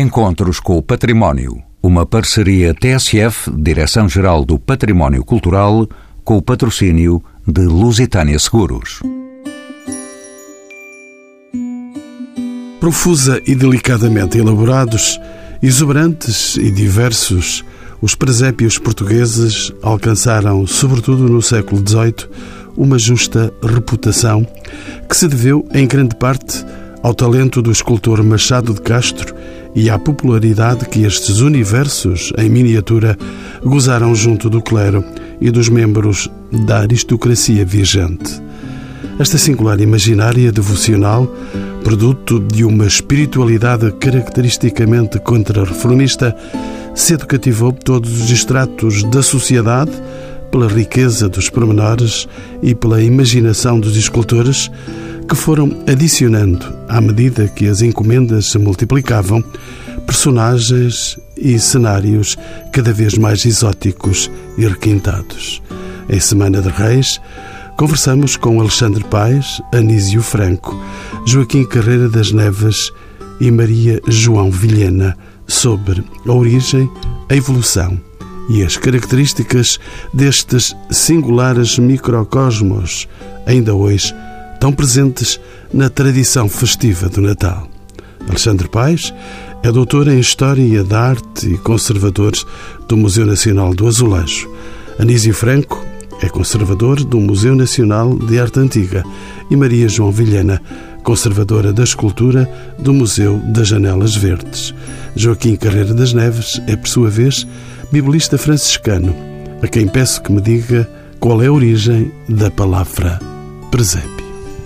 Encontros com o Património. Uma parceria TSF, Direção-Geral do Património Cultural, com o patrocínio de Lusitânia Seguros. Profusa e delicadamente elaborados, exuberantes e diversos, os presépios portugueses alcançaram, sobretudo no século XVIII, uma justa reputação que se deveu, em grande parte, ao talento do escultor Machado de Castro e à popularidade que estes universos, em miniatura, gozaram junto do clero e dos membros da aristocracia viajante. Esta singular imaginária devocional, produto de uma espiritualidade caracteristicamente contra-reformista, cedo cativou todos os estratos da sociedade pela riqueza dos pormenores e pela imaginação dos escultores, que foram adicionando, à medida que as encomendas se multiplicavam, personagens e cenários cada vez mais exóticos e requintados. Em Semana de Reis, conversamos com Alexandre Paes, Anísio Franco, Joaquim Carreira das Neves e Maria João Vilhena sobre a origem, a evolução e as características destes singulares microcosmos, ainda hoje tão presentes na tradição festiva do Natal. Alexandre Paes é doutor em História da Arte e conservador do Museu Nacional do Azulejo. Anísio Franco é conservador do Museu Nacional de Arte Antiga e Maria João Vilhena, conservadora da escultura do Museu das Janelas Verdes. Joaquim Carreira das Neves é, por sua vez, biblista franciscano, a quem peço que me diga qual é a origem da palavra presépio.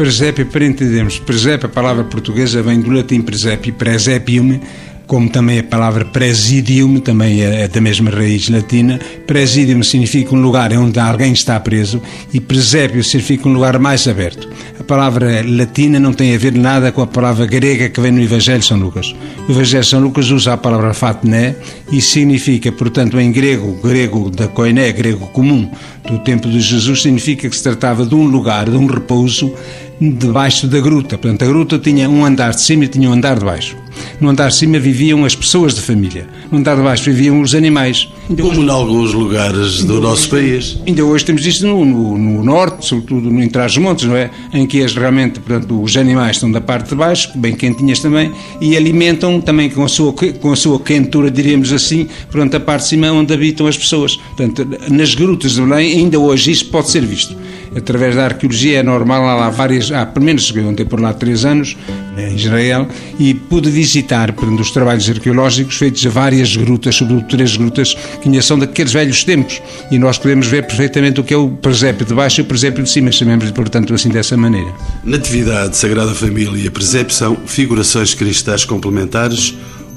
Presépio, para entendermos, presépio, a palavra portuguesa vem do latim presépio, presepium, como também a palavra presidium, também é, é da mesma raiz latina. Presidium significa um lugar onde alguém está preso e presépio significa um lugar mais aberto. A palavra latina não tem a ver nada com a palavra grega que vem no Evangelho de São Lucas. O Evangelho de São Lucas usa a palavra fatné e significa, portanto, em grego, grego da koiné, grego comum do tempo de Jesus, significa que se tratava de um lugar, de um repouso debaixo da gruta. Portanto, a gruta tinha um andar de cima e tinha um andar de baixo. No andar de cima viviam as pessoas de família. No andar de baixo viviam os animais. Ainda Como hoje, em alguns lugares do nosso país. Ainda hoje temos isso no, no, no norte, sobretudo no Trás-os-Montes, não é? Em que as, realmente, portanto, os animais estão da parte de baixo, bem quentinhas também, e alimentam também com a sua, com a sua quentura, diríamos assim, portanto, a parte de cima onde habitam as pessoas. Portanto, nas grutas de Belém, ainda hoje isso pode ser visto através da arqueologia, é normal, há lá várias, há pelo menos cheguei ontem por lá três anos, em Israel, e pude visitar portanto, os trabalhos arqueológicos feitos a várias grutas, sobretudo três grutas, que ainda são daqueles velhos tempos, e nós podemos ver perfeitamente o que é o presépio de baixo e o presépio de cima, chamemos portanto assim dessa maneira. Natividade, Sagrada Família e presépio são figurações cristais complementares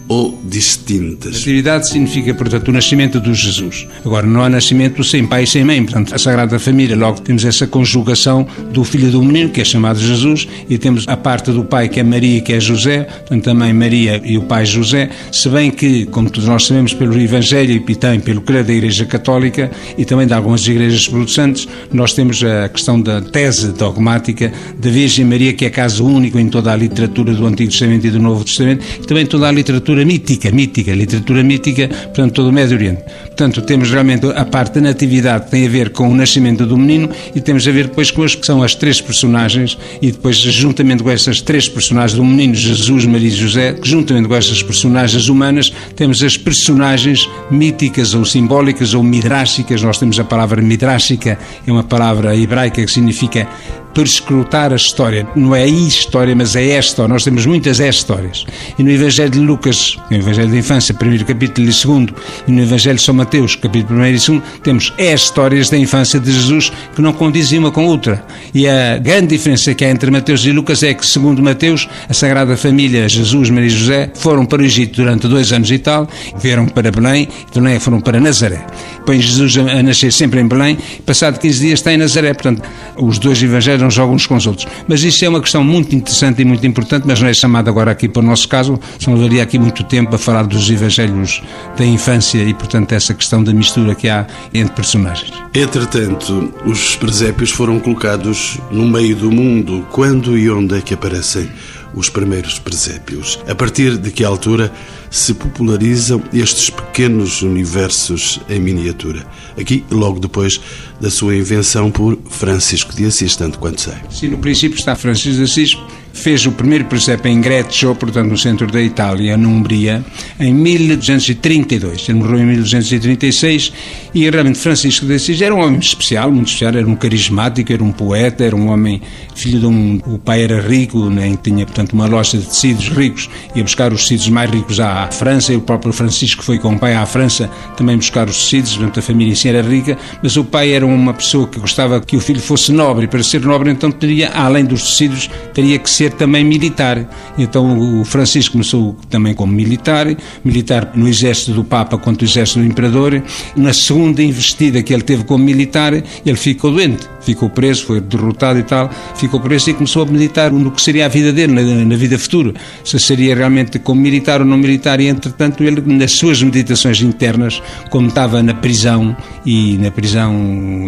ou distintas. Natividade significa, portanto, o nascimento de Jesus. Agora, não há nascimento sem pai e sem mãe, portanto, a Sagrada Família, logo temos essa conjugação do filho do menino, que é chamado Jesus, e temos a parte do pai, que é Maria, que é José, portanto, também Maria e o pai José, se bem que, como todos nós sabemos pelo Evangelho e também pelo credo da Igreja Católica e também de algumas igrejas protestantes, nós temos a questão da tese dogmática da Virgem Maria, que é caso único em toda a literatura do Antigo Testamento e do Novo Testamento, e também toda a literatura literatura mítica, mítica, literatura mítica, portanto, todo o Médio Oriente. Portanto, temos realmente a parte da natividade que tem a ver com o nascimento do menino e temos a ver depois com as que são as três personagens e depois, juntamente com essas três personagens do menino Jesus, Maria e José, juntamente com essas personagens humanas, temos as personagens míticas ou simbólicas ou midráxicas. Nós temos a palavra midráxica, é uma palavra hebraica que significa perscrutar a história. Não é a história, mas é esta. Nós temos muitas é histórias. E no Evangelho de Lucas, no Evangelho da Infância, primeiro capítulo e segundo, e no Evangelho de São Mateus, capítulo primeiro e segundo, temos é histórias da infância de Jesus que não condizem uma com outra. E a grande diferença que há entre Mateus e Lucas é que, segundo Mateus, a Sagrada Família, Jesus, Maria e José, foram para o Egito durante dois anos e tal, vieram para Belém, e Belém foram para Nazaré. Põe Jesus a nascer sempre em Belém, passado 15 dias está em Nazaré. Portanto, os dois evangelhos não jogam uns com os outros. Mas isso é uma questão muito interessante e muito importante, mas não é chamada agora aqui para o nosso caso, senão levaria aqui muito tempo a falar dos evangelhos da infância e, portanto, essa questão da mistura que há entre personagens. Entretanto, os presépios foram colocados no meio do mundo. Quando e onde é que aparecem os primeiros presépios? A partir de que altura se popularizam estes pequenos universos em miniatura? Aqui, logo depois da sua invenção por Francisco de Assis, tanto quanto sei. Sim, no princípio está Francisco de Assis, fez o primeiro presépio em Greccio, portanto no centro da Itália, na Umbria, em 1232. Ele morreu em 1236 e realmente Francisco de Assis era um homem especial, muito especial, era um carismático, era um poeta, era um homem filho de um... O pai era rico, nem tinha, portanto, uma loja de tecidos ricos, ia buscar os tecidos mais ricos à França, e o próprio Francisco foi com o pai à França também buscar os tecidos, portanto a família em si era rica, mas o pai era uma pessoa que gostava que o filho fosse nobre, e para ser nobre então teria, além dos tecidos, teria que ser ser também militar. Então o Francisco começou também como militar, militar no exército do Papa contra o exército do Imperador. Na segunda investida que ele teve como militar, ele ficou doente, ficou preso, foi derrotado e tal, ficou preso e começou a meditar no que seria a vida dele, na, na vida futura. Se seria realmente como militar ou não militar, e entretanto ele, nas suas meditações internas, como estava na prisão e na prisão,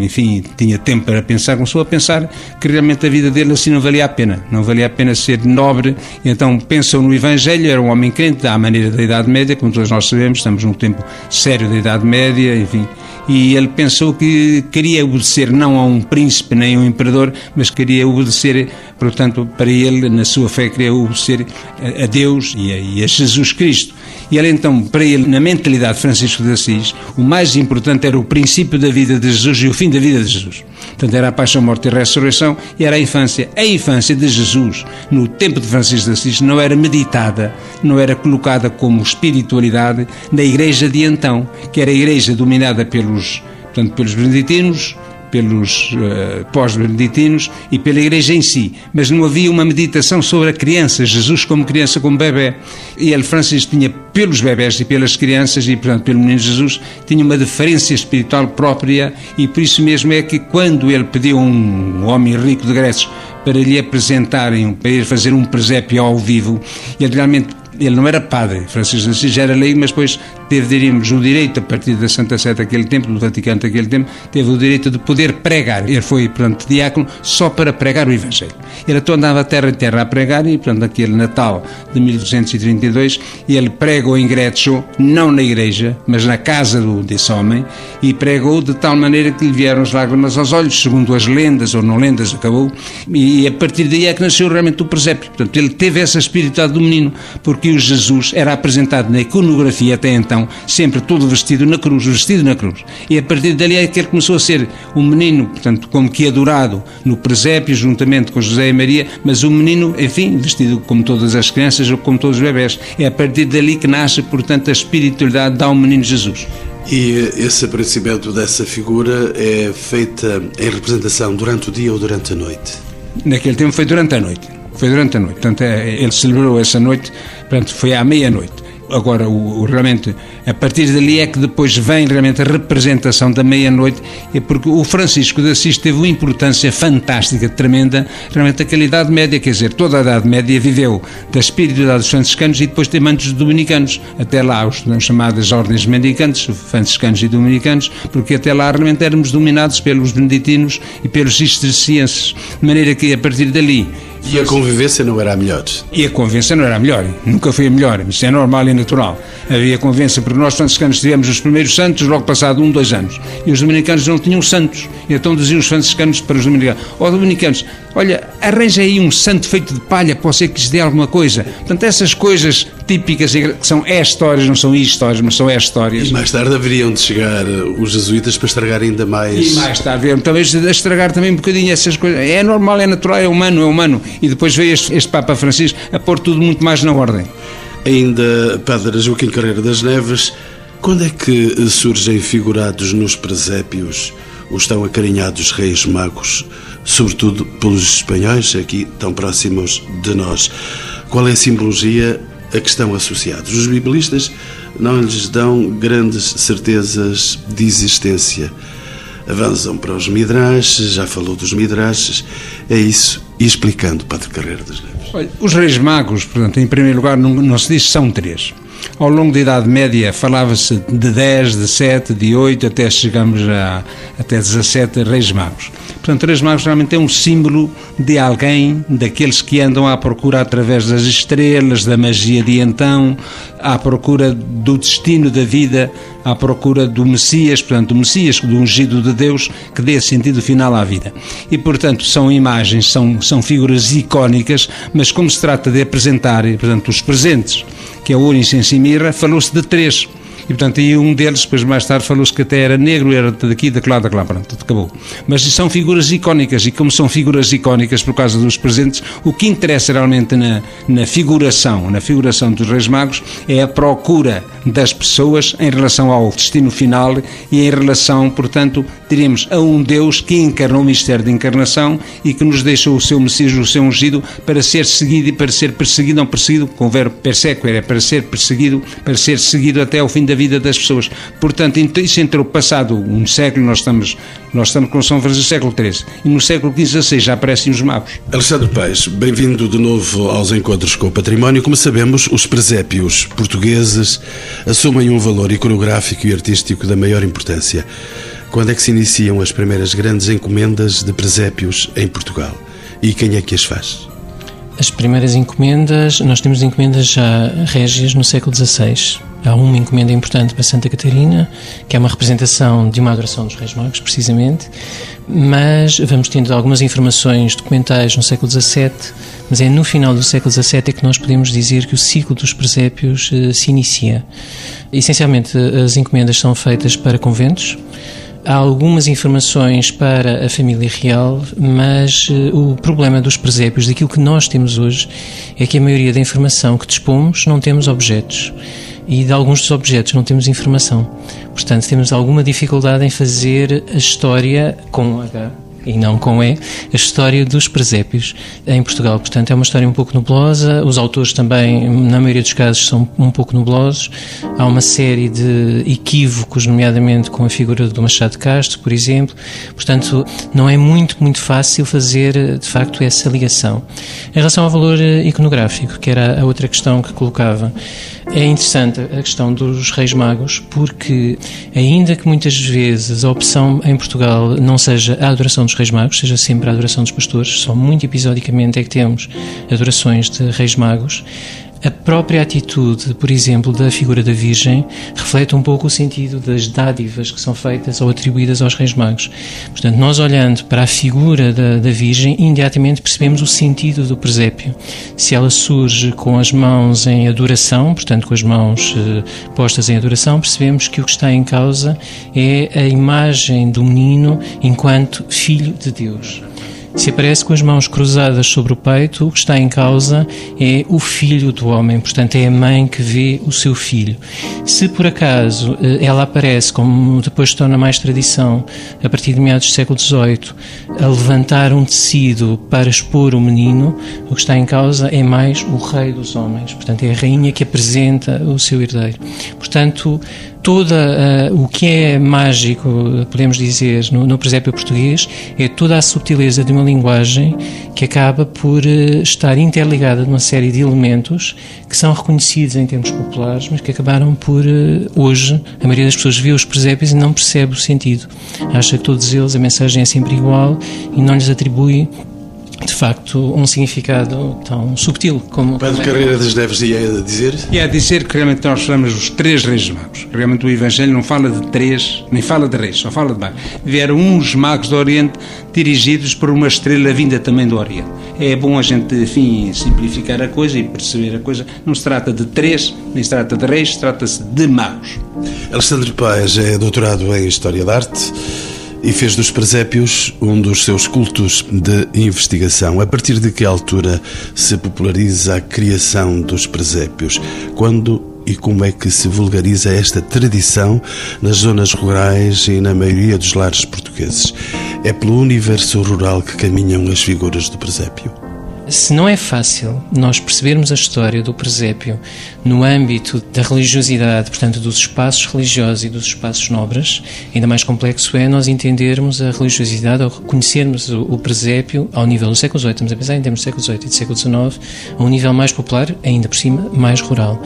enfim, tinha tempo para pensar, começou a pensar que realmente a vida dele assim não valia a pena, não valia a pena apenas ser nobre, então pensam no Evangelho, era um homem crente, à maneira da Idade Média, como todos nós sabemos, estamos num tempo sério da Idade Média, enfim. E ele pensou que queria obedecer não a um príncipe nem a um imperador, mas queria obedecer, portanto, para ele, na sua fé, queria obedecer a Deus e a, e a Jesus Cristo. E ele então, para ele, na mentalidade de Francisco de Assis, o mais importante era o princípio da vida de Jesus e o fim da vida de Jesus. Portanto, era a paixão, morte e ressurreição e era a infância. A infância de Jesus, no tempo de Francisco de Assis, não era meditada, não era colocada como espiritualidade na igreja de então, que era a igreja dominada pelos, portanto, pelos beneditinos, pelos uh, pós-beneditinos e pela Igreja em si, mas não havia uma meditação sobre a criança, Jesus como criança, como bebê. E ele, Francisco, tinha pelos bebés e pelas crianças e, portanto, pelo menino Jesus, tinha uma deferência espiritual própria. E por isso mesmo é que quando ele pediu a um homem rico de Grécia para lhe apresentarem, para ir fazer um presépio ao vivo, ele realmente ele não era padre, Francisco de Assis era leigo, mas depois teve, diríamos, o direito, a partir da Santa Sé daquele tempo, do Vaticano daquele tempo, teve o direito de poder pregar. Ele foi, portanto, diácono só para pregar o Evangelho. Ele então andava terra em terra a pregar e, portanto, naquele Natal de 1232, ele pregou em Greccio, não na igreja, mas na casa do, desse homem, e pregou de tal maneira que lhe vieram as lágrimas aos olhos, segundo as lendas, ou não lendas, acabou, e a partir daí é que nasceu realmente o presépio. Portanto, ele teve essa espiritualidade do menino, porque o Jesus era apresentado na iconografia até então então, sempre todo vestido na cruz, vestido na cruz. E a partir dali é que ele começou a ser um menino, portanto, como que adorado no presépio, juntamente com José e Maria, mas um menino, enfim, vestido como todas as crianças ou como todos os bebés. É a partir dali que nasce, portanto, a espiritualidade ao menino Jesus. E esse aparecimento dessa figura é feita em representação durante o dia ou durante a noite? Naquele tempo foi durante a noite. Foi durante a noite. Portanto, é, ele celebrou essa noite, portanto, foi à meia-noite. Agora, o, o, realmente, a partir dali é que depois vem realmente a representação da meia-noite, é porque o Francisco de Assis teve uma importância fantástica, tremenda, realmente aquela Idade Média, quer dizer, toda a Idade Média viveu da espiritualidade dos franciscanos e depois também dos dominicanos, até lá os chamadas ordens mendicantes, franciscanos e dominicanos, porque até lá realmente éramos dominados pelos beneditinos e pelos cistercienses, de maneira que a partir dali e a convivência não era a melhor? E a convivência não era a melhor, nunca foi a melhor, isso é normal e natural. Havia convivência, porque nós franciscanos tivemos os primeiros santos logo passado um, dois anos, e os dominicanos não tinham santos. Então diziam os franciscanos para os dominicanos, ó oh, dominicanos, olha, arranja aí um santo feito de palha, pode ser que lhes dê alguma coisa. Portanto, essas coisas típicas, que são é-histórias, não são histórias, mas são é-histórias. E mais tarde haveriam de chegar os jesuítas para estragar ainda mais... E mais tarde, talvez estragar também um bocadinho essas coisas. É normal, é natural, é humano, é humano e depois veio este, este Papa Francisco a pôr tudo muito mais na ordem. Ainda, Padre Joaquim Carreira das Neves, quando é que surgem figurados nos presépios os tão acarinhados reis magos, sobretudo pelos espanhóis, aqui tão próximos de nós? Qual é a simbologia a que estão associados? Os biblistas não lhes dão grandes certezas de existência avançam para os midrashes, já falou dos midrashes, é isso, e explicando, Padre Carreira das Neves. Olha, os reis magos, portanto, em primeiro lugar, não, não se diz são três. Ao longo da Idade Média falava-se de 10, de 7, de 8, até chegamos a até 17 reis magos. Portanto, Reis Magos realmente é um símbolo de alguém, daqueles que andam à procura através das estrelas, da magia de então, à procura do destino da vida, à procura do Messias, portanto, do Messias, do ungido de Deus, que dê sentido final à vida. E, portanto, são imagens, são, são figuras icónicas, mas como se trata de apresentar, portanto, os presentes, que é o ouro, incenso e mirra, falou-se de três e, portanto, aí um deles, depois mais tarde, falou-se que até era negro, era daqui, daquela, daquela, pronto, acabou. Mas são figuras icónicas, e como são figuras icónicas por causa dos presentes, o que interessa realmente na, na figuração, na figuração dos Reis Magos, é a procura das pessoas em relação ao destino final e em relação, portanto, diremos, a um Deus que encarnou o mistério de encarnação e que nos deixou o seu Messias, o seu ungido, para ser seguido e para ser perseguido, não perseguido, com o verbo persequere, é para ser perseguido, para ser seguido até ao fim da vida das pessoas. Portanto, isso entre o passado, um século, nós estamos, nós estamos com São Francisco século XIII, e no século XVI já aparecem os magos. Alexandre Paes, bem-vindo de novo aos Encontros com o Património. Como sabemos, os presépios portugueses assumem um valor iconográfico e artístico da maior importância. Quando é que se iniciam as primeiras grandes encomendas de presépios em Portugal? E quem é que as faz? As primeiras encomendas, nós temos encomendas já régias no século XVI. Há uma encomenda importante para Santa Catarina, que é uma representação de uma adoração dos Reis Magos, precisamente, mas vamos tendo algumas informações documentais no século XVII, mas é no final do século XVII é que nós podemos dizer que o ciclo dos presépios uh, se inicia. Essencialmente, as encomendas são feitas para conventos, Há algumas informações para a família real, mas uh, o problema dos presépios, daquilo que nós temos hoje, é que a maioria da informação que dispomos não temos objetos e de alguns dos objetos não temos informação. Portanto, temos alguma dificuldade em fazer a história com H e não com E, a história dos presépios em Portugal. Portanto, é uma história um pouco nublosa, os autores também, na maioria dos casos, são um pouco nublosos. Há uma série de equívocos, nomeadamente com a figura do Machado Castro, por exemplo. Portanto, não é muito, muito fácil fazer, de facto, essa ligação. Em relação ao valor iconográfico, que era a outra questão que colocava, é interessante a questão dos Reis Magos, porque, ainda que muitas vezes a opção em Portugal não seja a adoração dos Reis Magos, seja sempre a adoração dos pastores, só muito episodicamente é que temos adorações de Reis Magos, a própria atitude, por exemplo, da figura da Virgem reflete um pouco o sentido das dádivas que são feitas ou atribuídas aos Reis Magos. Portanto, nós olhando para a figura da, da Virgem, imediatamente percebemos o sentido do presépio. Se ela surge com as mãos em adoração, portanto, com as mãos eh, postas em adoração, percebemos que o que está em causa é a imagem do menino enquanto filho de Deus. Se aparece com as mãos cruzadas sobre o peito, o que está em causa é o filho do homem, portanto, é a mãe que vê o seu filho. Se por acaso eh, ela aparece, como depois torna mais tradição, a partir de meados do século XVIII, a levantar um tecido para expor o menino, o que está em causa é mais o rei dos homens, portanto, é a rainha que apresenta o seu herdeiro. Portanto, toda uh, o que é mágico, podemos dizer, no, no presépio português, é toda a subtileza de uma linguagem que acaba por uh, estar interligada de uma série de elementos que são reconhecidos em termos populares, mas que acabaram por, uh, hoje, a maioria das pessoas vê os presépios e não percebe o sentido. Acha que todos eles, a mensagem é sempre igual e não lhes atribui de facto, um significado tão subtil como. Pedro Carreira das Neves ia dizer? Ia dizer que realmente nós falamos dos três reis magos. Realmente o Evangelho não fala de três, nem fala de reis, só fala de magos. Vieram uns magos do Oriente dirigidos por uma estrela vinda também do Oriente. É bom a gente, enfim, simplificar a coisa e perceber a coisa. Não se trata de três, nem se trata de reis, trata-se de magos. Alexandre Paes é doutorado em História da Arte e fez dos presépios um dos seus cultos de investigação. A partir de que altura se populariza a criação dos presépios? Quando e como é que se vulgariza esta tradição nas zonas rurais e na maioria dos lares portugueses? É pelo universo rural que caminham as figuras do presépio? Se não é fácil nós percebermos a história do presépio no âmbito da religiosidade, portanto, dos espaços religiosos e dos espaços nobres, ainda mais complexo é nós entendermos a religiosidade ou reconhecermos o, presépio ao nível do século XVIII, estamos a pensar em termos do século XVIII e do século XIX, a um nível mais popular, ainda por cima, mais rural.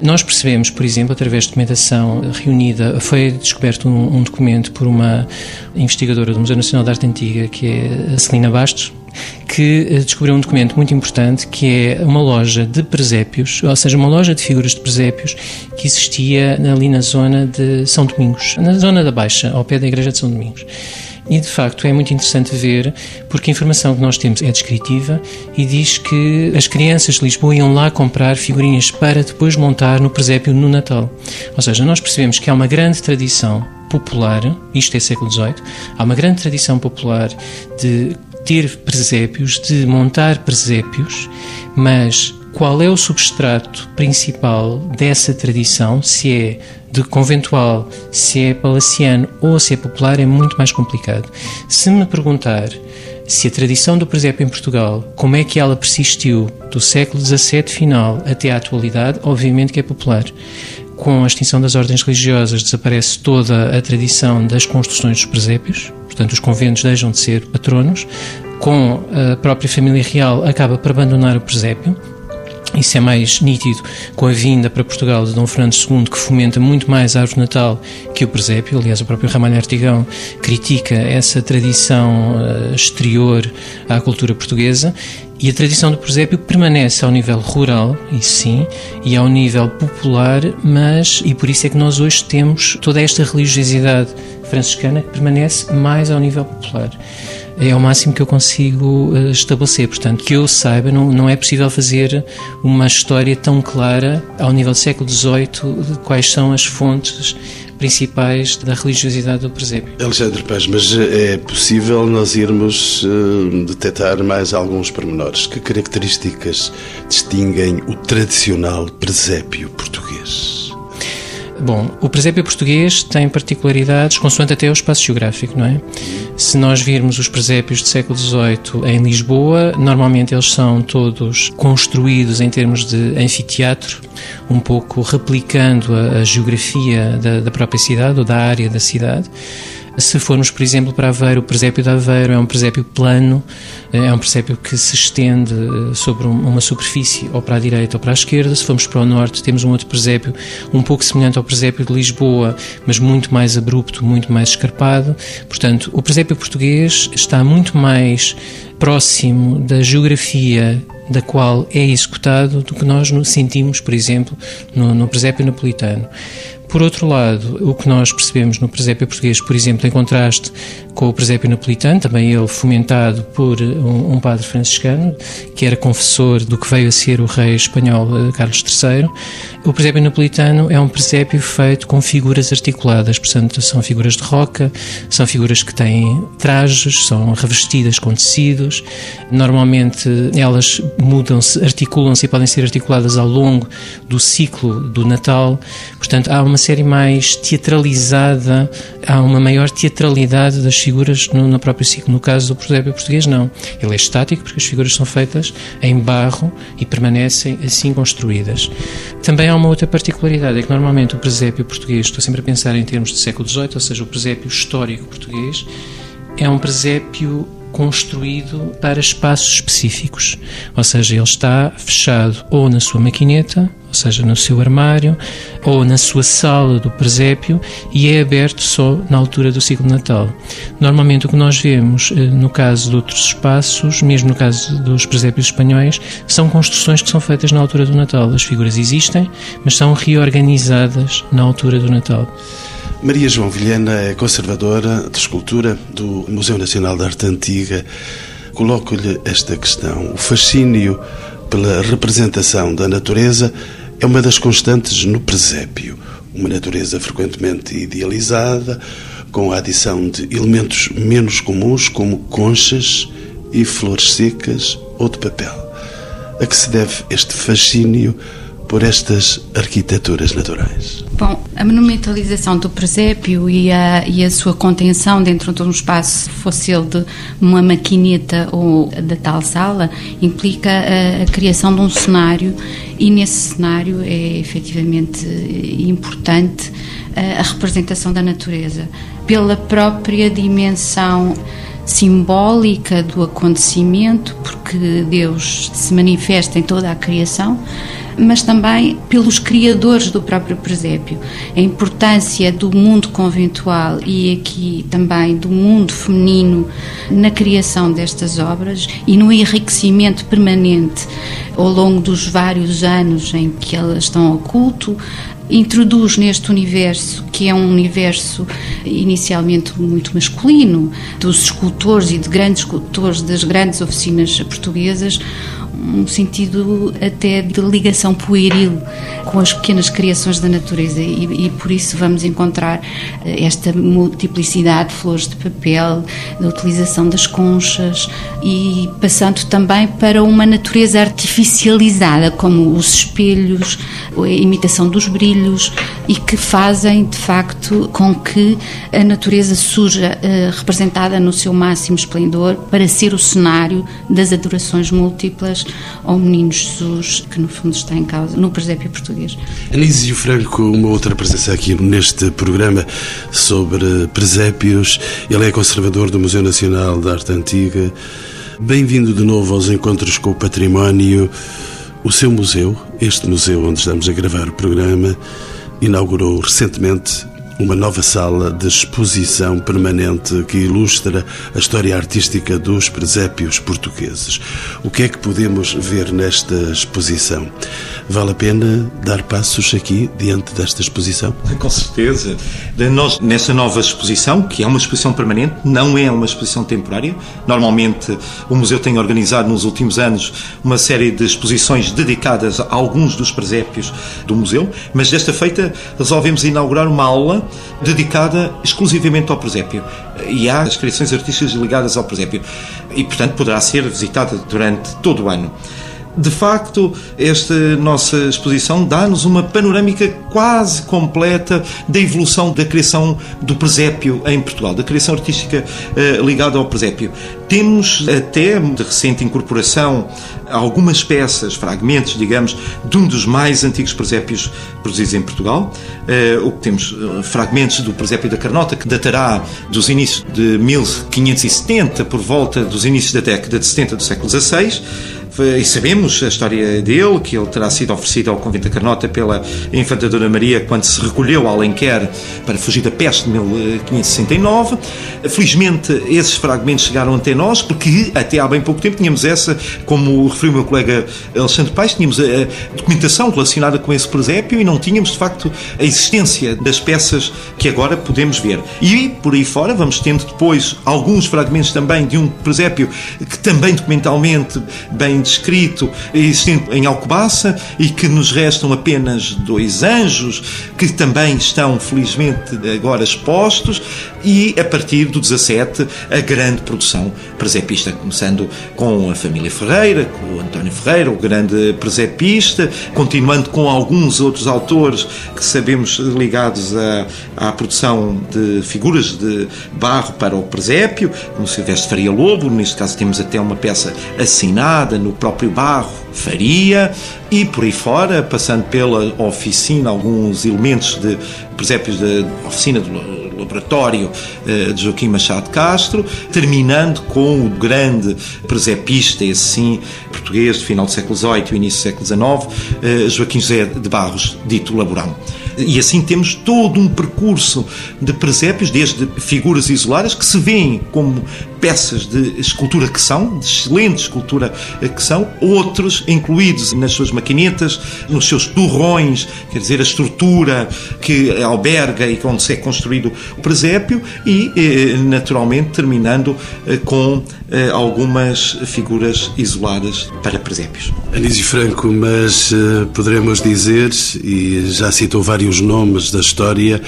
Nós percebemos, por exemplo, através de documentação reunida, foi descoberto um, um documento por uma investigadora do Museu Nacional de Arte Antiga, que é a Celina Bastos, que eh, descobriu um documento muito importante que é uma loja de presépios, ou seja, uma loja de figuras de presépios que existia ali na zona de São Domingos, na zona da Baixa, ao pé da Igreja de São Domingos. E de facto é muito interessante ver, porque a informação que nós temos é descritiva e diz que as crianças de Lisboa iam lá comprar figurinhas para depois montar no presépio no Natal. Ou seja, nós percebemos que há uma grande tradição popular, isto é século XVIII, há uma grande tradição popular de ter presépios, de montar presépios, mas qual é o substrato principal dessa tradição, se é de conventual, se é palaciano ou se é popular, é muito mais complicado. Se me perguntar se a tradição do presépio em Portugal, como é que ela persistiu do século XVII final até à atualidade, obviamente que é popular. Com a extinção das ordens religiosas desaparece toda a tradição das construções dos presépios, portanto os conventos deixam de ser patronos, com a própria família real acaba por abandonar o presépio, isso é mais nítido com a vinda para Portugal de Dom Fernando II, que fomenta muito mais a árvore natal que o presépio. Aliás, o próprio Ramalho Artigão critica essa tradição uh, exterior à cultura portuguesa. E a tradição do presépio permanece ao nível rural, isso sim, e ao nível popular, mas, e por isso é que nós hoje temos toda esta religiosidade franciscana que permanece mais ao nível popular é o máximo que eu consigo eh, estabelecer. Portanto, que eu saiba, não, não é possível fazer uma história tão clara ao nível do século XVIII de quais são as fontes principais da religiosidade do presépio. Alexandre Paz, mas eh, é possível nós irmos uh, detectar mais alguns pormenores? Que características distinguem o tradicional presépio português? Bom, o presépio português tem particularidades consoante até o espaço geográfico, não é? Se nós virmos os presépios do século XVIII em Lisboa, normalmente eles são todos construídos em termos de anfiteatro, um pouco replicando a, a geografia da, da própria cidade ou da área da cidade. Se formos, por exemplo, para Aveiro, o presépio de Aveiro é um presépio plano, é um presépio que se estende eh, sobre uma superfície ou para a direita ou para a esquerda. Se formos para o norte, temos um outro presépio um pouco semelhante ao presépio de Lisboa, mas muito mais abrupto, muito mais escarpado. Portanto, o presépio português está muito mais próximo da geografia da qual é executado do que nós sentimos, por exemplo, no, no presépio napolitano. Por outro lado, o que nós percebemos no presépio português, por exemplo, em contraste com o presépio napolitano, também ele fomentado por um, um padre franciscano, que era confessor do que veio a ser o rei espanhol eh, Carlos III, o presépio napolitano é um presépio feito com figuras articuladas, portanto, são figuras de roca, são figuras que têm trajes, são revestidas com tecidos, normalmente elas mudam-se, articulam-se e podem ser articuladas ao longo do ciclo do Natal, portanto, há uma série mais teatralizada, há uma maior teatralidade das figuras no, no próprio ciclo. No caso do presépio português, não. Ele é estático porque as figuras são feitas em barro e permanecem assim construídas. Também há uma outra particularidade, é que normalmente o presépio português, estou sempre a pensar em termos de século XVIII, ou seja, o presépio histórico português, é um presépio construído para espaços específicos, ou seja, ele está fechado ou na sua maquineta, ou seja, no seu armário, ou na sua sala do presépio e é aberto só na altura do ciclo de Natal. Normalmente o que nós vemos eh, no caso de outros espaços, mesmo no caso dos presépios espanhóis, são construções que são feitas na altura do Natal. As figuras existem, mas são reorganizadas na altura do Natal. Maria João Vilhena é conservadora de escultura do Museu Nacional de Arte Antiga. Coloco-lhe esta questão. O fascínio pela representação da natureza é uma das constantes no presépio. Uma natureza frequentemente idealizada, com a adição de elementos menos comuns, como conchas e flores secas ou de papel. A que se deve este fascínio por estas arquiteturas naturais? Bom, a monumentalização do presépio e a, e a sua contenção dentro de um espaço, fosse ele de uma maquineta ou da tal sala, implica a, a criação de um cenário e nesse cenário é efetivamente importante a, a representação da natureza pela própria dimensão simbólica do acontecimento, porque Deus se manifesta em toda a criação, mas também pelos criadores do próprio presépio. A importância do mundo conventual e aqui também do mundo feminino na criação destas obras e no enriquecimento permanente ao longo dos vários anos em que elas estão a culto, introduz neste universo, que é um universo inicialmente muito masculino, dos escultores e de grandes escultores das grandes oficinas portuguesas, um sentido até de ligação pueril com as pequenas criações da natureza. E, e, por isso vamos encontrar eh, esta multiplicidade de flores de papel, da utilização das conchas e passando também para uma natureza artificializada, como os espelhos, a imitação dos brilhos e que fazem de facto com que a natureza suja uh, representada no seu máximo esplendor para ser o cenário das adorações múltiplas ao Menino Jesus, que no fundo está em causa no presépio português. Anísio Franco, uma outra presença aqui neste programa sobre presépios. Ele é conservador do Museu Nacional da Arte Antiga. Bem-vindo de novo aos encontros com o património. O seu museu, este museu onde estamos a gravar o programa, inaugurou recentemente uma nova sala de exposição permanente que ilustra a história artística dos presépios portugueses. O que é que podemos ver nesta exposição? Vale a pena dar passos aqui diante desta exposição? Com certeza. Nós, nessa nova exposição, que é uma exposição permanente, não é uma exposição temporária. Normalmente, o museu tem organizado nos últimos anos uma série de exposições dedicadas a alguns dos presépios do museu, mas desta feita resolvemos inaugurar uma aula dedicada exclusivamente ao presépio e há as criações artísticas ligadas ao presépio e, portanto, poderá ser visitada durante todo o ano. De facto, esta nossa exposição dá-nos uma panorâmica quase completa da evolução da criação do presépio em Portugal, da criação artística uh, ligada ao presépio. Temos até de recente incorporação algumas peças, fragmentos, digamos, de um dos mais antigos presépios produzidos em Portugal. Uh, o que temos uh, fragmentos do presépio da Carnota, que datará dos inícios de 1570, por volta dos inícios da década de 70 do século XVI e sabemos a história dele, que ele terá sido oferecido ao convento da Carnota pela Infanta Dona Maria quando se recolheu a Alenquer para fugir da peste de 1569. Felizmente, esses fragmentos chegaram até nós, porque até há bem pouco tempo tínhamos essa, como referiu o meu colega Alexandre Paes, tínhamos a documentação relacionada com esse presépio e não tínhamos, de facto, a existência das peças que agora podemos ver. E por aí fora vamos tendo depois alguns fragmentos também de um presépio que também documentalmente bem descrito, em Alcobaça e que nos restam apenas dois anjos, que também estão felizmente agora expostos, e a partir do 17 a grande produção. Presepista, começando com a família Ferreira, com o António Ferreira, o grande presepista, continuando com alguns outros autores que sabemos ligados à, à produção de figuras de barro para o presépio, como Silvestre Faria Lobo, neste caso temos até uma peça assinada no próprio barro, Faria, e por aí fora, passando pela oficina, alguns elementos de presépios da oficina do laboratório eh, de Joaquim Machado Castro, terminando com o grande presepista, esse sim, português, do final do século XVIII e início do século XIX, eh, Joaquim José de Barros, dito Laborão. E assim temos todo um percurso de presépios, desde figuras isoladas que se veem como peças de escultura que são, de excelente escultura que são, outros incluídos nas suas maquinetas, nos seus torrões, quer dizer, a estrutura que alberga e onde se é construído o presépio e, eh, naturalmente, terminando eh, com eh, algumas figuras isoladas para presépios. Anísio Franco, mas poderemos dizer, e já citou vários nomes da história,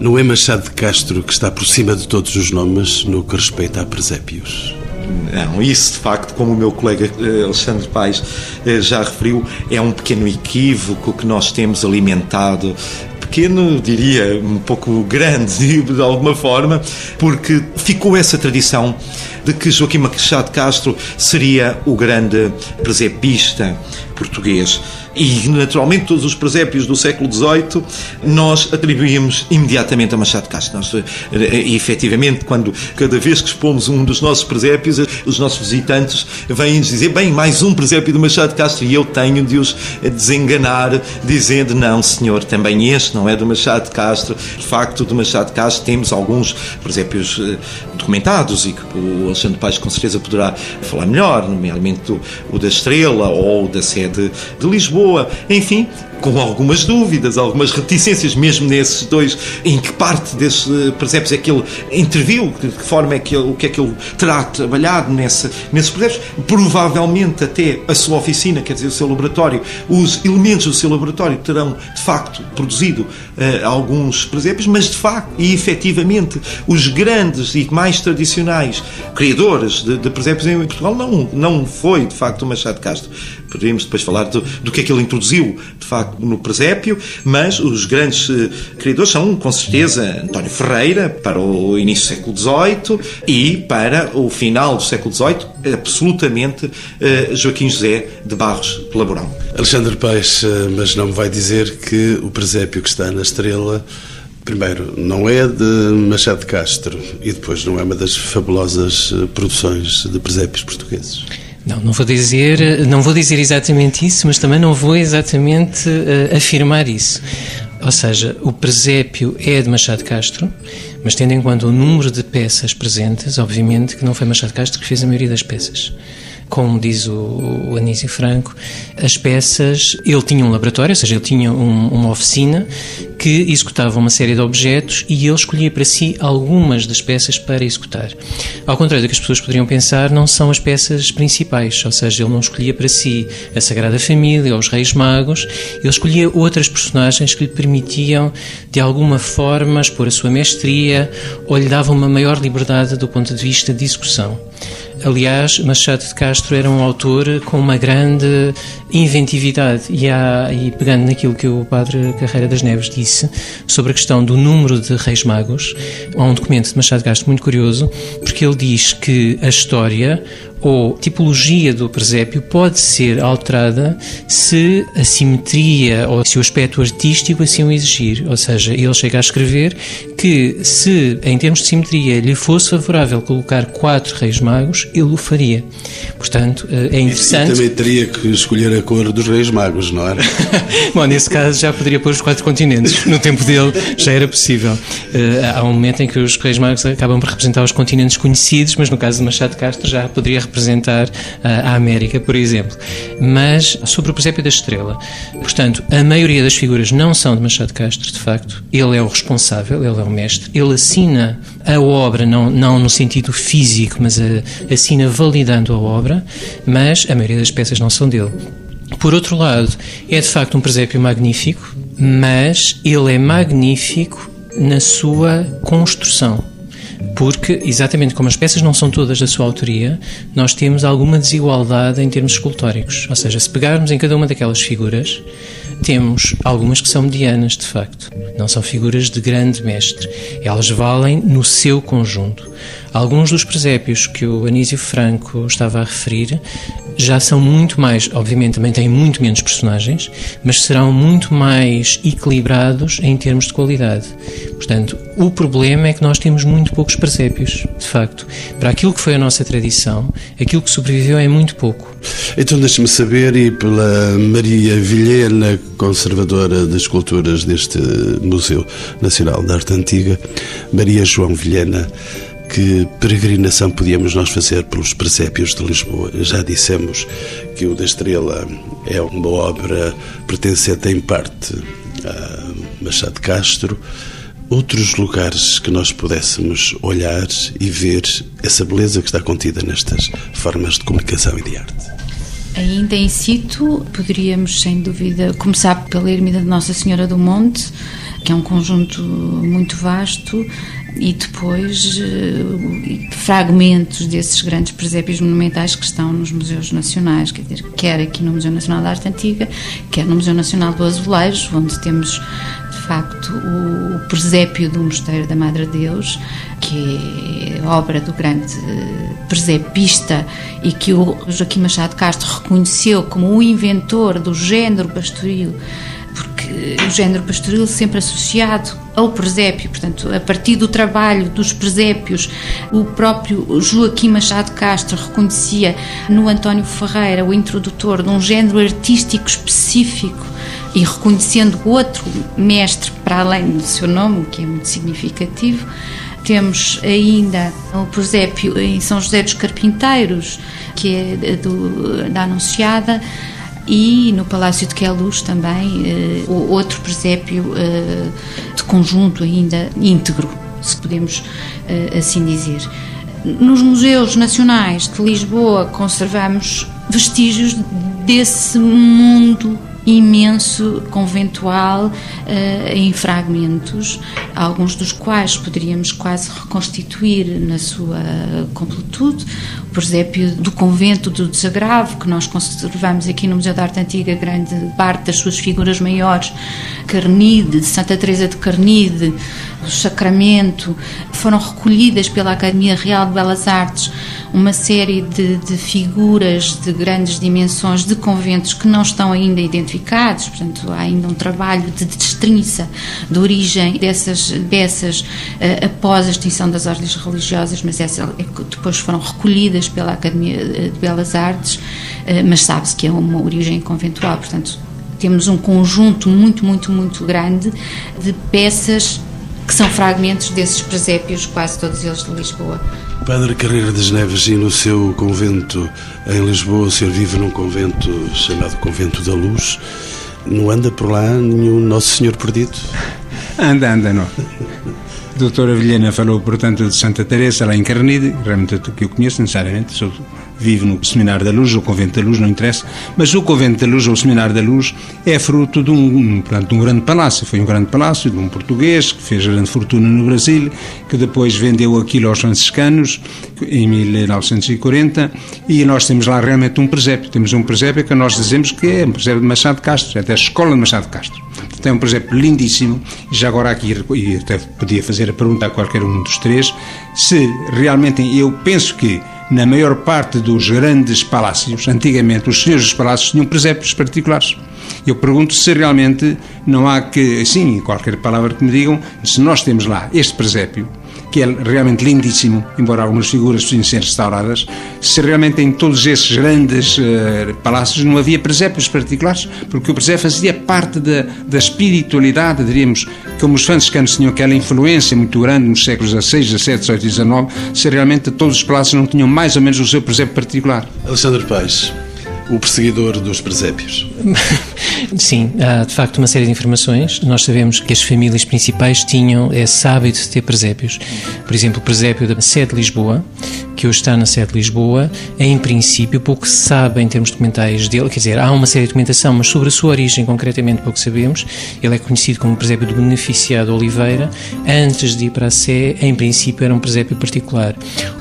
não é Machado de Castro que está por cima de todos os nomes no que respeita a presépios? Não, isso de facto, como o meu colega eh, Alexandre Paes eh, já referiu, é um pequeno equívoco que nós temos alimentado pequeno, diria um pouco grande de alguma forma, porque ficou essa tradição de que Joaquim Machado Castro seria o grande presepista português. E naturalmente todos os presépios do século XVIII nós atribuímos imediatamente a Machado de Castro. Nós, eh, e efetivamente, quando cada vez que expomos um dos nossos presépios, os nossos visitantes vêm-nos dizer: bem, mais um presépio do Machado de Castro, e eu tenho de os desenganar, dizendo: não, senhor, também este não é do Machado de Castro. De facto, do Machado de Castro temos alguns presépios eh, documentados e que o Alexandre Paes com certeza poderá falar melhor, nomeadamente o, o da Estrela ou da sede de Lisboa, enfim, com algumas dúvidas, algumas reticências, mesmo nesses dois, em que parte desses eh, presépios é que ele interviu, de que forma é que ele, o que é que ele terá trabalhado nesse, nesses presépios, provavelmente até a sua oficina, quer dizer, o seu laboratório, os elementos do seu laboratório terão, de facto, produzido uh, alguns presépios, mas, de facto, e efetivamente, os grandes e mais tradicionais criadores de, de presépios em Portugal não, não foi, de facto, o Machado Castro. Poderíamos depois falar do, do que é que ele introduziu, de facto, no presépio, mas os grandes uh, criadores são, com certeza, António Ferreira, para o início do século XVIII, e para o final do século XVIII, absolutamente uh, Joaquim José de Barros de Laborão. Alexandre Paes, uh, mas não me vai dizer que o presépio que está na Estrela Primeiro, não é de Machado de Castro e depois não é uma das fabulosas produções de presépios portugueses. Não, não vou dizer, não vou dizer exatamente isso, mas também não vou exatamente uh, afirmar isso. Ou seja, o presépio é de Machado Castro, mas tendo em conta o número de peças presentes, obviamente que não foi Machado Castro que fez a maioria das peças como diz o, Anísio Franco, as peças, ele tinha um laboratório, ou seja, ele tinha um, uma oficina que executava uma série de objetos e ele escolhia para si algumas das peças para executar. Ao contrário do que as pessoas poderiam pensar, não são as peças principais, ou seja, ele não escolhia para si a Sagrada Família ou os Reis Magos, ele escolhia outras personagens que lhe permitiam, de alguma forma, expor a sua mestria ou lhe davam uma maior liberdade do ponto de vista de execução. Aliás, Machado de Castro era um autor com uma grande inventividade. E, há, e pegando naquilo que o padre Carreira das Neves disse sobre a questão do número de reis magos, há um documento de Machado de Castro muito curioso, porque ele diz que a história ou tipologia do presépio pode ser alterada se a simetria ou se o aspecto artístico assim o exigir. Ou seja, ele chega a escrever que se, em termos de simetria, lhe fosse favorável colocar quatro reis magos, ele o faria. Portanto, eh, é interessante. E também teria que escolher a cor dos reis magos, não era? Bom, nesse caso já poderia pôr os quatro continentes. No tempo dele já era possível. Eh, há um momento em que os reis magos acabam por representar os continentes conhecidos, mas no caso de Machado de Castro já poderia representar a América, por exemplo. Mas sobre o presépio da estrela, portanto, a maioria das figuras não são de Machado Castro, de facto. Ele é o responsável, ele é o mestre. Ele assina a obra, não, não no sentido físico, mas a, assina validando a obra, mas a maioria das peças não são dele. Por outro lado, é de facto um presépio magnífico, mas ele é magnífico na sua construção porque, exatamente como as peças não são todas da sua autoria, nós temos alguma desigualdade em termos escultóricos. Ou seja, se pegarmos em cada uma daquelas figuras, temos algumas que são medianas, de facto. Não são figuras de grande mestre. Elas valem no seu conjunto. Alguns dos presépios que o Anísio Franco estava a referir já são muito mais, obviamente também têm muito menos personagens, mas serão muito mais equilibrados em termos de qualidade. Portanto, o problema é que nós temos muito poucos presépios, de facto. Para aquilo que foi a nossa tradição, aquilo que sobreviveu é muito pouco. Então deixe-me saber, e pela Maria Vilhena, conservadora das esculturas deste Museu Nacional de Arte Antiga, Maria João Vilhena, que peregrinação podíamos nós fazer pelos presépios de Lisboa? Já dissemos que o da Estrela é uma obra pertencente em parte a Machado Castro. Outros lugares que nós pudéssemos olhar e ver essa beleza que está contida nestas formas de comunicação e de arte. Ainda em situ, poderíamos, sem dúvida, começar pela Ermida de Nossa Senhora do Monte, que é um conjunto muito vasto, e depois uh, fragmentos desses grandes presépios monumentais que estão nos museus nacionais, quer dizer, quer aqui no Museu Nacional da Arte Antiga, quer no Museu Nacional do Azulejo, onde temos de facto o presépio do Mosteiro da Madre Deus, que é obra do grande presepista e que o Joaquim Machado Castro reconheceu como o inventor do género pastoril porque o género pastoril sempre associado ao presépio, portanto, a partir do trabalho dos presépios, o próprio Joaquim Machado Castro reconhecia no António Ferreira o introdutor de um género artístico específico e reconhecendo outro mestre para além do seu nome, que é muito significativo. Temos ainda o presépio em São José dos Carpinteiros, que é do, da Anunciada, e no Palácio de Queluz também uh, outro presépio uh, de conjunto ainda íntegro, se podemos uh, assim dizer. Nos museus nacionais de Lisboa conservamos vestígios desse mundo imenso conventual uh, em fragmentos, alguns dos quais poderíamos quase reconstituir na sua completude. O presépio do convento do Desagravo, que nós conservamos aqui no Museu da Arte Antiga, grande parte das suas figuras maiores, Carnide, Santa Teresa de Carnide, o Sacramento, foram recolhidas pela Academia Real de Belas Artes uma série de, de, figuras de grandes dimensões de conventos que não estão ainda identificados, portanto, há ainda um trabalho de destrinça de origem dessas peças uh, após a extinção das ordens religiosas, mas essas é depois foram recolhidas pela Academia eh, de Belas Artes, uh, mas sabe-se que é uma origem conventual, portanto, temos um conjunto muito, muito, muito grande de peças que são fragmentos desses presépios, quase todos eles de Lisboa. Padre Carreira das Neves, e no seu convento em Lisboa, o senhor vive num convento chamado Convento da Luz. Não anda por lá nenhum Nosso Senhor perdido? Anda, anda, não. A doutora Vilhena falou, portanto, de Santa Teresa, lá em Carnide, realmente que eu conheço necessariamente, sou vive no Seminário da Luz, ou Convento da Luz, não interessa, mas o Convento da Luz, ou o Seminário da Luz, é fruto de um, portanto, de um grande palácio. Foi um grande palácio de um português que fez grande fortuna no Brasil, que depois vendeu aquilo aos franciscanos em 1940, e nós temos lá realmente um presépio. Temos um presépio que nós dizemos que é um presépio de Machado de Castro, até a escola de Machado de Castro. Tem um presépio lindíssimo, já agora aqui, e até podia fazer a pergunta a qualquer um dos três, se realmente eu penso que na maior parte dos grandes palácios, antigamente os senhores dos palácios tinham presépios particulares. Eu pergunto se realmente não há que, sim, qualquer palavra que me digam, se nós temos lá este presépio, que é realmente lindíssimo, embora algumas figuras precisem ser restauradas, se realmente em todos esses grandes uh, palácios não havia presépios particulares, porque o presépio fazia parte da, da espiritualidade, diríamos, como os franciscanos tinham aquela influência muito grande nos séculos XVI, XVII, XVIII e XIX, se realmente todos os palácios não tinham mais ou menos o seu presépio particular. Alexandre Paes, o perseguidor dos presépios. Sim, há de facto uma série de informações. Nós sabemos que as famílias principais tinham esse hábito de ter presépios. Por exemplo, o presépio da sede de Lisboa, que hoje está na sede de Lisboa, em princípio pouco se sabe em termos documentais dele, quer dizer, há uma série de documentação, mas sobre a sua origem concretamente pouco sabemos. Ele é conhecido como presépio do beneficiado Oliveira. Antes de ir para a Sé, em princípio era um presépio particular.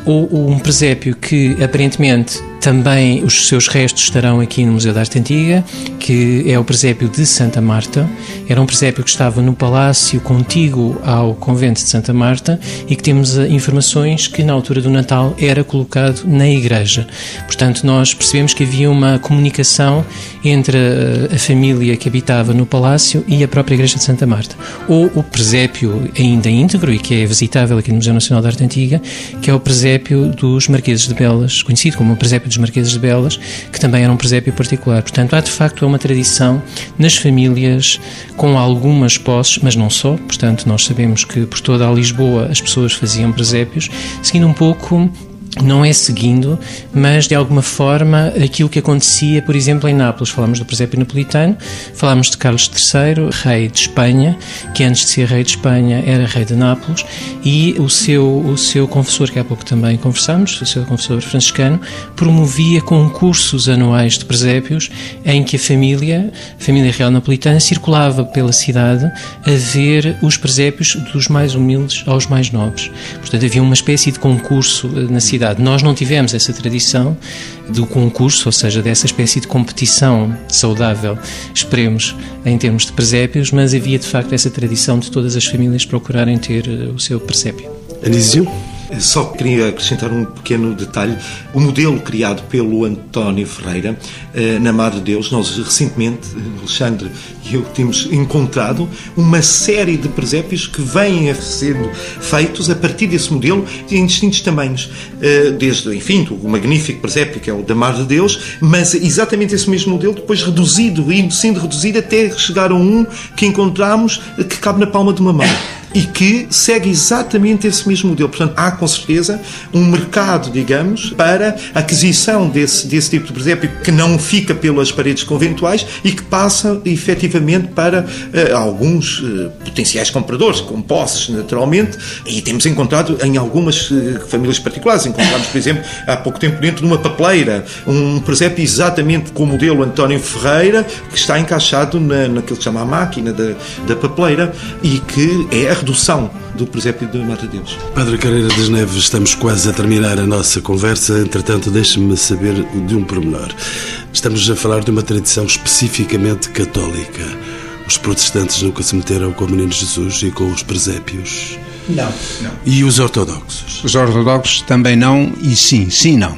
Ou um presépio que aparentemente também os seus restos estarão aqui no Museu da Arte Antiga, que é o presépio de Santa Marta. Era um presépio que estava no palácio contíguo ao convento de Santa Marta e que temos eh, informações que na altura do Natal era colocado na igreja. Portanto, nós percebemos que havia uma comunicação entre a, a família que habitava no palácio e a própria igreja de Santa Marta. Ou o presépio ainda íntegro e que é visitável aqui no Museu Nacional da Arte Antiga, que é o presépio dos Marqueses de Belas, conhecido como o presépio dos Marqueses de Belas, que também era um presépio particular. Portanto, há de facto uma tradição nas famílias com algumas posses, mas não só. Portanto, nós sabemos que por toda a Lisboa as pessoas faziam presépios, seguindo um pouco não é seguindo, mas de alguma forma aquilo que acontecia, por exemplo, em Nápoles. Falamos do presépio napolitano, falamos de Carlos III, rei de Espanha, que antes de ser rei de Espanha era rei de Nápoles, e o seu, o seu confessor, que há pouco também conversamos, o seu confessor franciscano, promovia concursos anuais de presépios em que a família, a família real napolitana, circulava pela cidade a ver os presépios dos mais humildes aos mais nobres. Portanto, havia uma espécie de concurso na cidade realidade nós não tivemos essa tradição do concurso, ou seja, dessa espécie de competição saudável, esperemos, em termos de presépios, mas havia de facto essa tradição de todas as famílias procurarem ter eh, o seu presépio. Anísio? Só queria acrescentar um pequeno detalhe. O modelo criado pelo António Ferreira, eh, na Madre de Deus, nós recentemente, Alexandre e eu, temos encontrado uma série de presépios que vêm a ser feitos a partir desse modelo em distintos tamanhos. Eh, desde, enfim, o magnífico presépio que é o da Madre de Deus, mas exatamente esse mesmo modelo depois reduzido, e sendo reduzido até chegar a um que encontramos que cabe na palma de uma mão e que segue exatamente esse mesmo modelo. Portanto, há com certeza um mercado, digamos, para aquisição desse, desse tipo de presépio que não fica pelas paredes conventuais e que passa efetivamente para uh, alguns uh, potenciais compradores, com posses, naturalmente, e temos encontrado em algumas uh, famílias particulares. Encontramos, por exemplo, há pouco tempo dentro de uma papeleira, um presépio exatamente com o modelo António Ferreira, que está encaixado na, naquilo que chama a máquina da, da papeleira e que é a redução do presépio de Mata Deus. Padre Carreira das Neves, estamos quase a terminar a nossa conversa, entretanto, deixe-me saber de um pormenor. Estamos a falar de uma tradição especificamente católica. Os protestantes nunca se meteram com o Menino Jesus e com os presépios. Não, não. E os ortodoxos? Os ortodoxos também não, e sim, sim, não.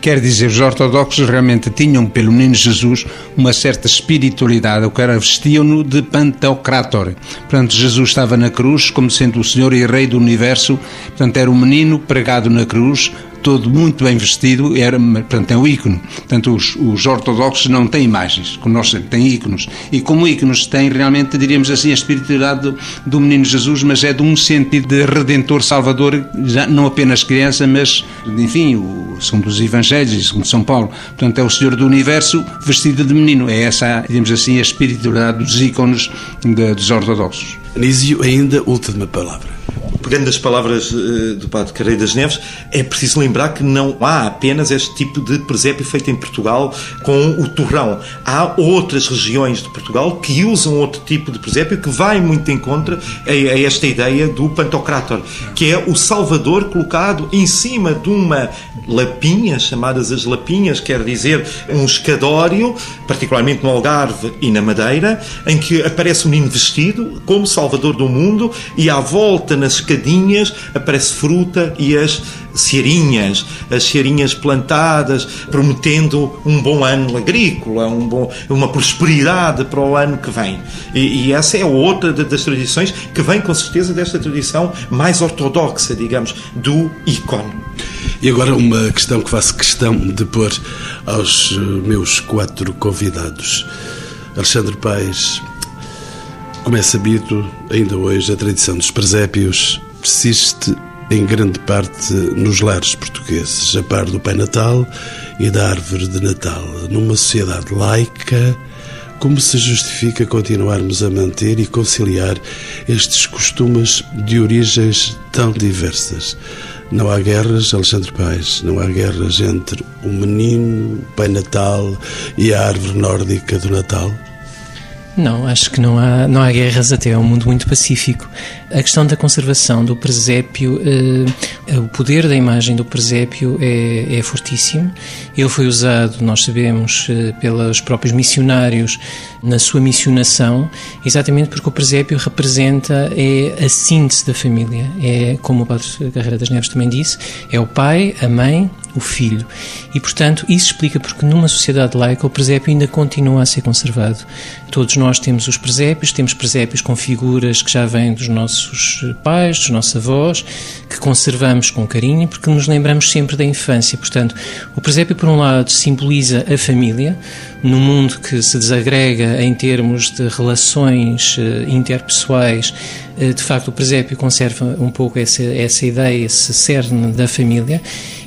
Quer dizer, os ortodoxos realmente tinham pelo menino Jesus uma certa espiritualidade, o que era vestiam-no de Pantocrator. Portanto, Jesus estava na cruz como sendo o Senhor e Rei do Universo, portanto, era um menino pregado na cruz, todo muito bem vestido, era, portanto, é um ícone. Portanto, os, os ortodoxos não têm imagens, como nós têm íconos. E como íconos têm realmente, diríamos assim, a espiritualidade do, do menino Jesus, mas é de um sentido de redentor, salvador, já não apenas criança, mas, enfim, o, segundo os evangelhos, segundo São Paulo. Portanto, é o Senhor do Universo vestido de menino. É essa, digamos assim, a espiritualidade dos ícones de, dos ortodoxos. Anísio, ainda última palavra pegando as palavras uh, do Padre Carreiro das Neves, é preciso lembrar que não há apenas este tipo de presépio feito em Portugal com o torrão. Há outras regiões de Portugal que usam outro tipo de presépio que vai muito em contra a, esta ideia do Pantocrator, que é o Salvador colocado em cima de uma lapinha, chamadas as lapinhas, quer dizer um escadório, particularmente no Algarve e na Madeira, em que aparece um menino vestido como Salvador do mundo e à volta nas escadinhas aparece fruta e as cearinhas, as cearinhas plantadas, prometendo um bom ano agrícola, um bom, uma prosperidade para o ano que vem. E, e essa é outra das tradições que vem com certeza desta tradição mais ortodoxa, digamos, do ícone. E agora uma questão que faço questão de pôr aos meus quatro convidados. Alexandre Paes, como é sabido, ainda hoje a tradição dos presépios persiste em grande parte nos lares portugueses, a par do Pai Natal e da Árvore de Natal. Numa sociedade laica, como se justifica continuarmos a manter e conciliar estes costumes de origens tão diversas? Não há guerras, Alexandre Paes, não há guerras entre o menino, o Pai Natal e a árvore nórdica do Natal? Não, acho que não há, não há guerras, até é um mundo muito pacífico. A questão da conservação do presépio, eh, o poder da imagem do presépio é, é fortíssimo. Ele foi usado, nós sabemos, eh, pelos próprios missionários na sua missionação, exatamente porque o presépio representa é a síntese da família. É, como o Padre Carreira das Neves também disse, é o pai, a mãe, o filho. E, portanto, isso explica porque numa sociedade laica o presépio ainda continua a ser conservado. Todos nós temos os presépios, temos presépios com figuras que já vêm dos nossos pais, dos nossos avós, que conservamos com carinho porque nos lembramos sempre da infância. Portanto, o presépio, por um lado, simboliza a família, no mundo que se desagrega em termos de relações eh, interpessoais, eh, de facto o presépio conserva um pouco essa, essa ideia, esse cerne da família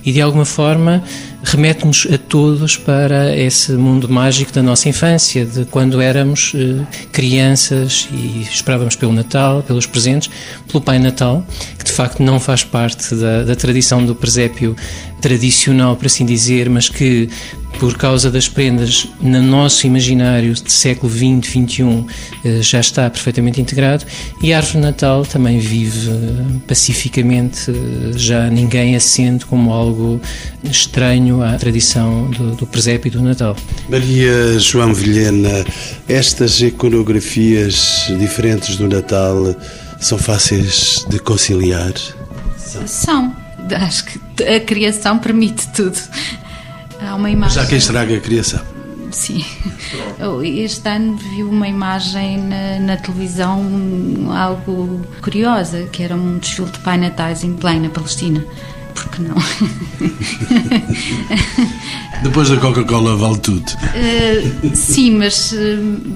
e de alguma forma remete-nos a todos para esse mundo mágico da nossa infância, de quando éramos eh, crianças e esperávamos pelo Natal, pelos presentes, pelo Pai Natal, que de facto não faz parte da, da tradição do presépio tradicional, por assim dizer, mas que por causa das prendas, no nosso imaginário de século XX, XXI, eh, já está perfeitamente integrado e a árvore de Natal também vive eh, pacificamente, eh, já ninguém a sente como algo estranho à tradição do, do presépio e do Natal. Maria João Vilhena, estas iconografias diferentes do Natal são fáceis de conciliar? São. Acho que a criação permite tudo. Há uma imagem. Já quem estraga a criação. Sim. Este ano vi uma imagem na, na, televisão algo curiosa, que era um desfile de Pai Natais em Belém, na Palestina porque não? Depois da Coca-Cola vale tudo. Uh, sim, mas, uh,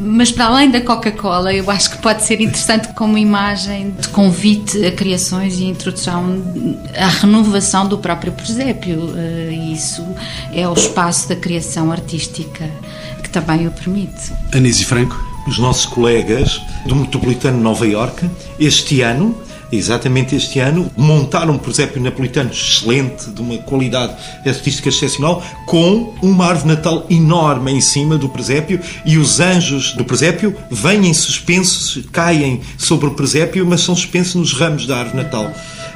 mas para além da Coca-Cola, eu acho que pode ser interessante como imagem de convite a criações e a introdução, a renovação do próprio presépio. Uh, isso é o espaço da criação artística que também o permite. Anísio Franco? Os nossos colegas do Metropolitano Nova Iorque, este ano, exatamente este ano, montaram um presépio napolitano excelente, de uma qualidade artística excepcional, com uma árvore natal enorme em cima do presépio e os anjos do presépio vêm suspensos, caem sobre o presépio, mas são suspensos nos ramos da árvore natal.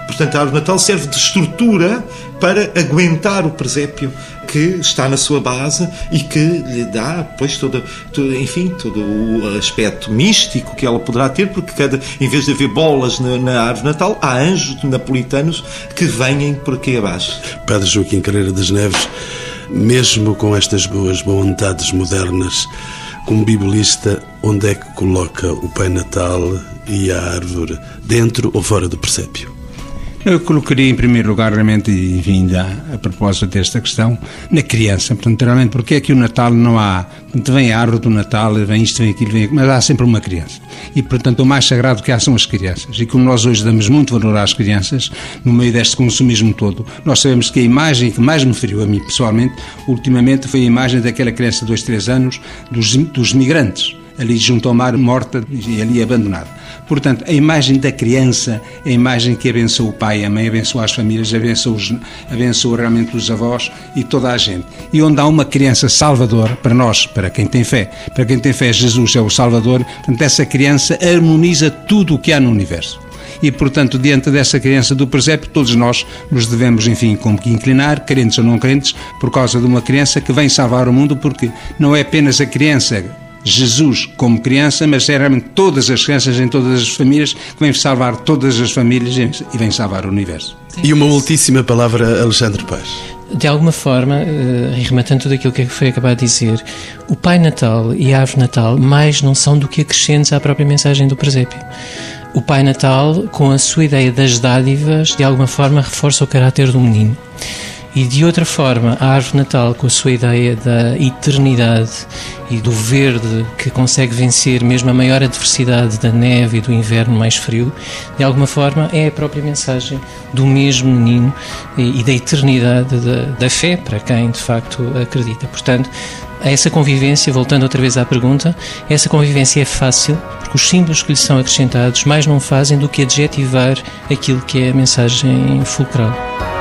Portanto, a árvore natal serve de estrutura para aguentar o presépio que está na sua base e que lhe dá, pois, todo, todo, enfim, todo o aspecto místico que ela poderá ter, porque cada, em vez de haver bolas na, na árvore natal, há anjos napolitanos que vêm por aqui abaixo. Padre Joaquim Carreira das Neves, mesmo com estas boas vontades modernas, como biblista, onde é que coloca o Pai Natal e a árvore? Dentro ou fora do presépio? Eu colocaria em primeiro lugar, realmente, enfim, já a propósito desta questão, na criança. Portanto, realmente, porque é que o Natal não há. Portanto, vem a árvore do Natal, vem isto, vem aquilo, vem mas há sempre uma criança. E, portanto, o mais sagrado que há são as crianças. E como nós hoje damos muito valor às crianças, no meio deste consumismo todo, nós sabemos que a imagem que mais me feriu a mim pessoalmente, ultimamente, foi a imagem daquela criança de dois, três anos, dos, dos migrantes ali junto ao mar, morta e ali abandonada. Portanto, a imagem da criança, a imagem que abençoa o pai, a mãe, abençoa as famílias, abençoa, os, abençoa realmente os avós e toda a gente. E onde há uma criança salvador, para nós, para quem tem fé, para quem tem fé, Jesus é o salvador, portanto, essa criança harmoniza tudo o que há no universo e, portanto, diante dessa criança do presépio, todos nós nos devemos, enfim, como que inclinar, crentes ou não crentes, por causa de uma criança que vem salvar o mundo, porque não é apenas a criança Jesus como criança, mas é realmente todas as crianças em todas as famílias que vêm salvar todas as famílias e vêm salvar o universo. E uma ultíssima palavra, Alexandre Paz. De alguma forma, uh, rematando tudo aquilo que foi acabado de dizer, o Pai Natal e a Árvore Natal mais não são do que acrescentes à própria mensagem do presépio. O Pai Natal, com a sua ideia das dádivas, de alguma forma reforça o caráter do menino. E de outra forma, a árvore natal, com a sua ideia da eternidade e do verde que consegue vencer mesmo a maior adversidade da neve e do inverno mais frio, de alguma forma é a própria mensagem do mesmo menino e, da eternidade da, da fé para quem de facto acredita. Portanto, essa convivência, voltando outra vez à pergunta, essa convivência é fácil porque os símbolos que lhe são acrescentados mais não fazem do que adjetivar aquilo que é a mensagem fulcral.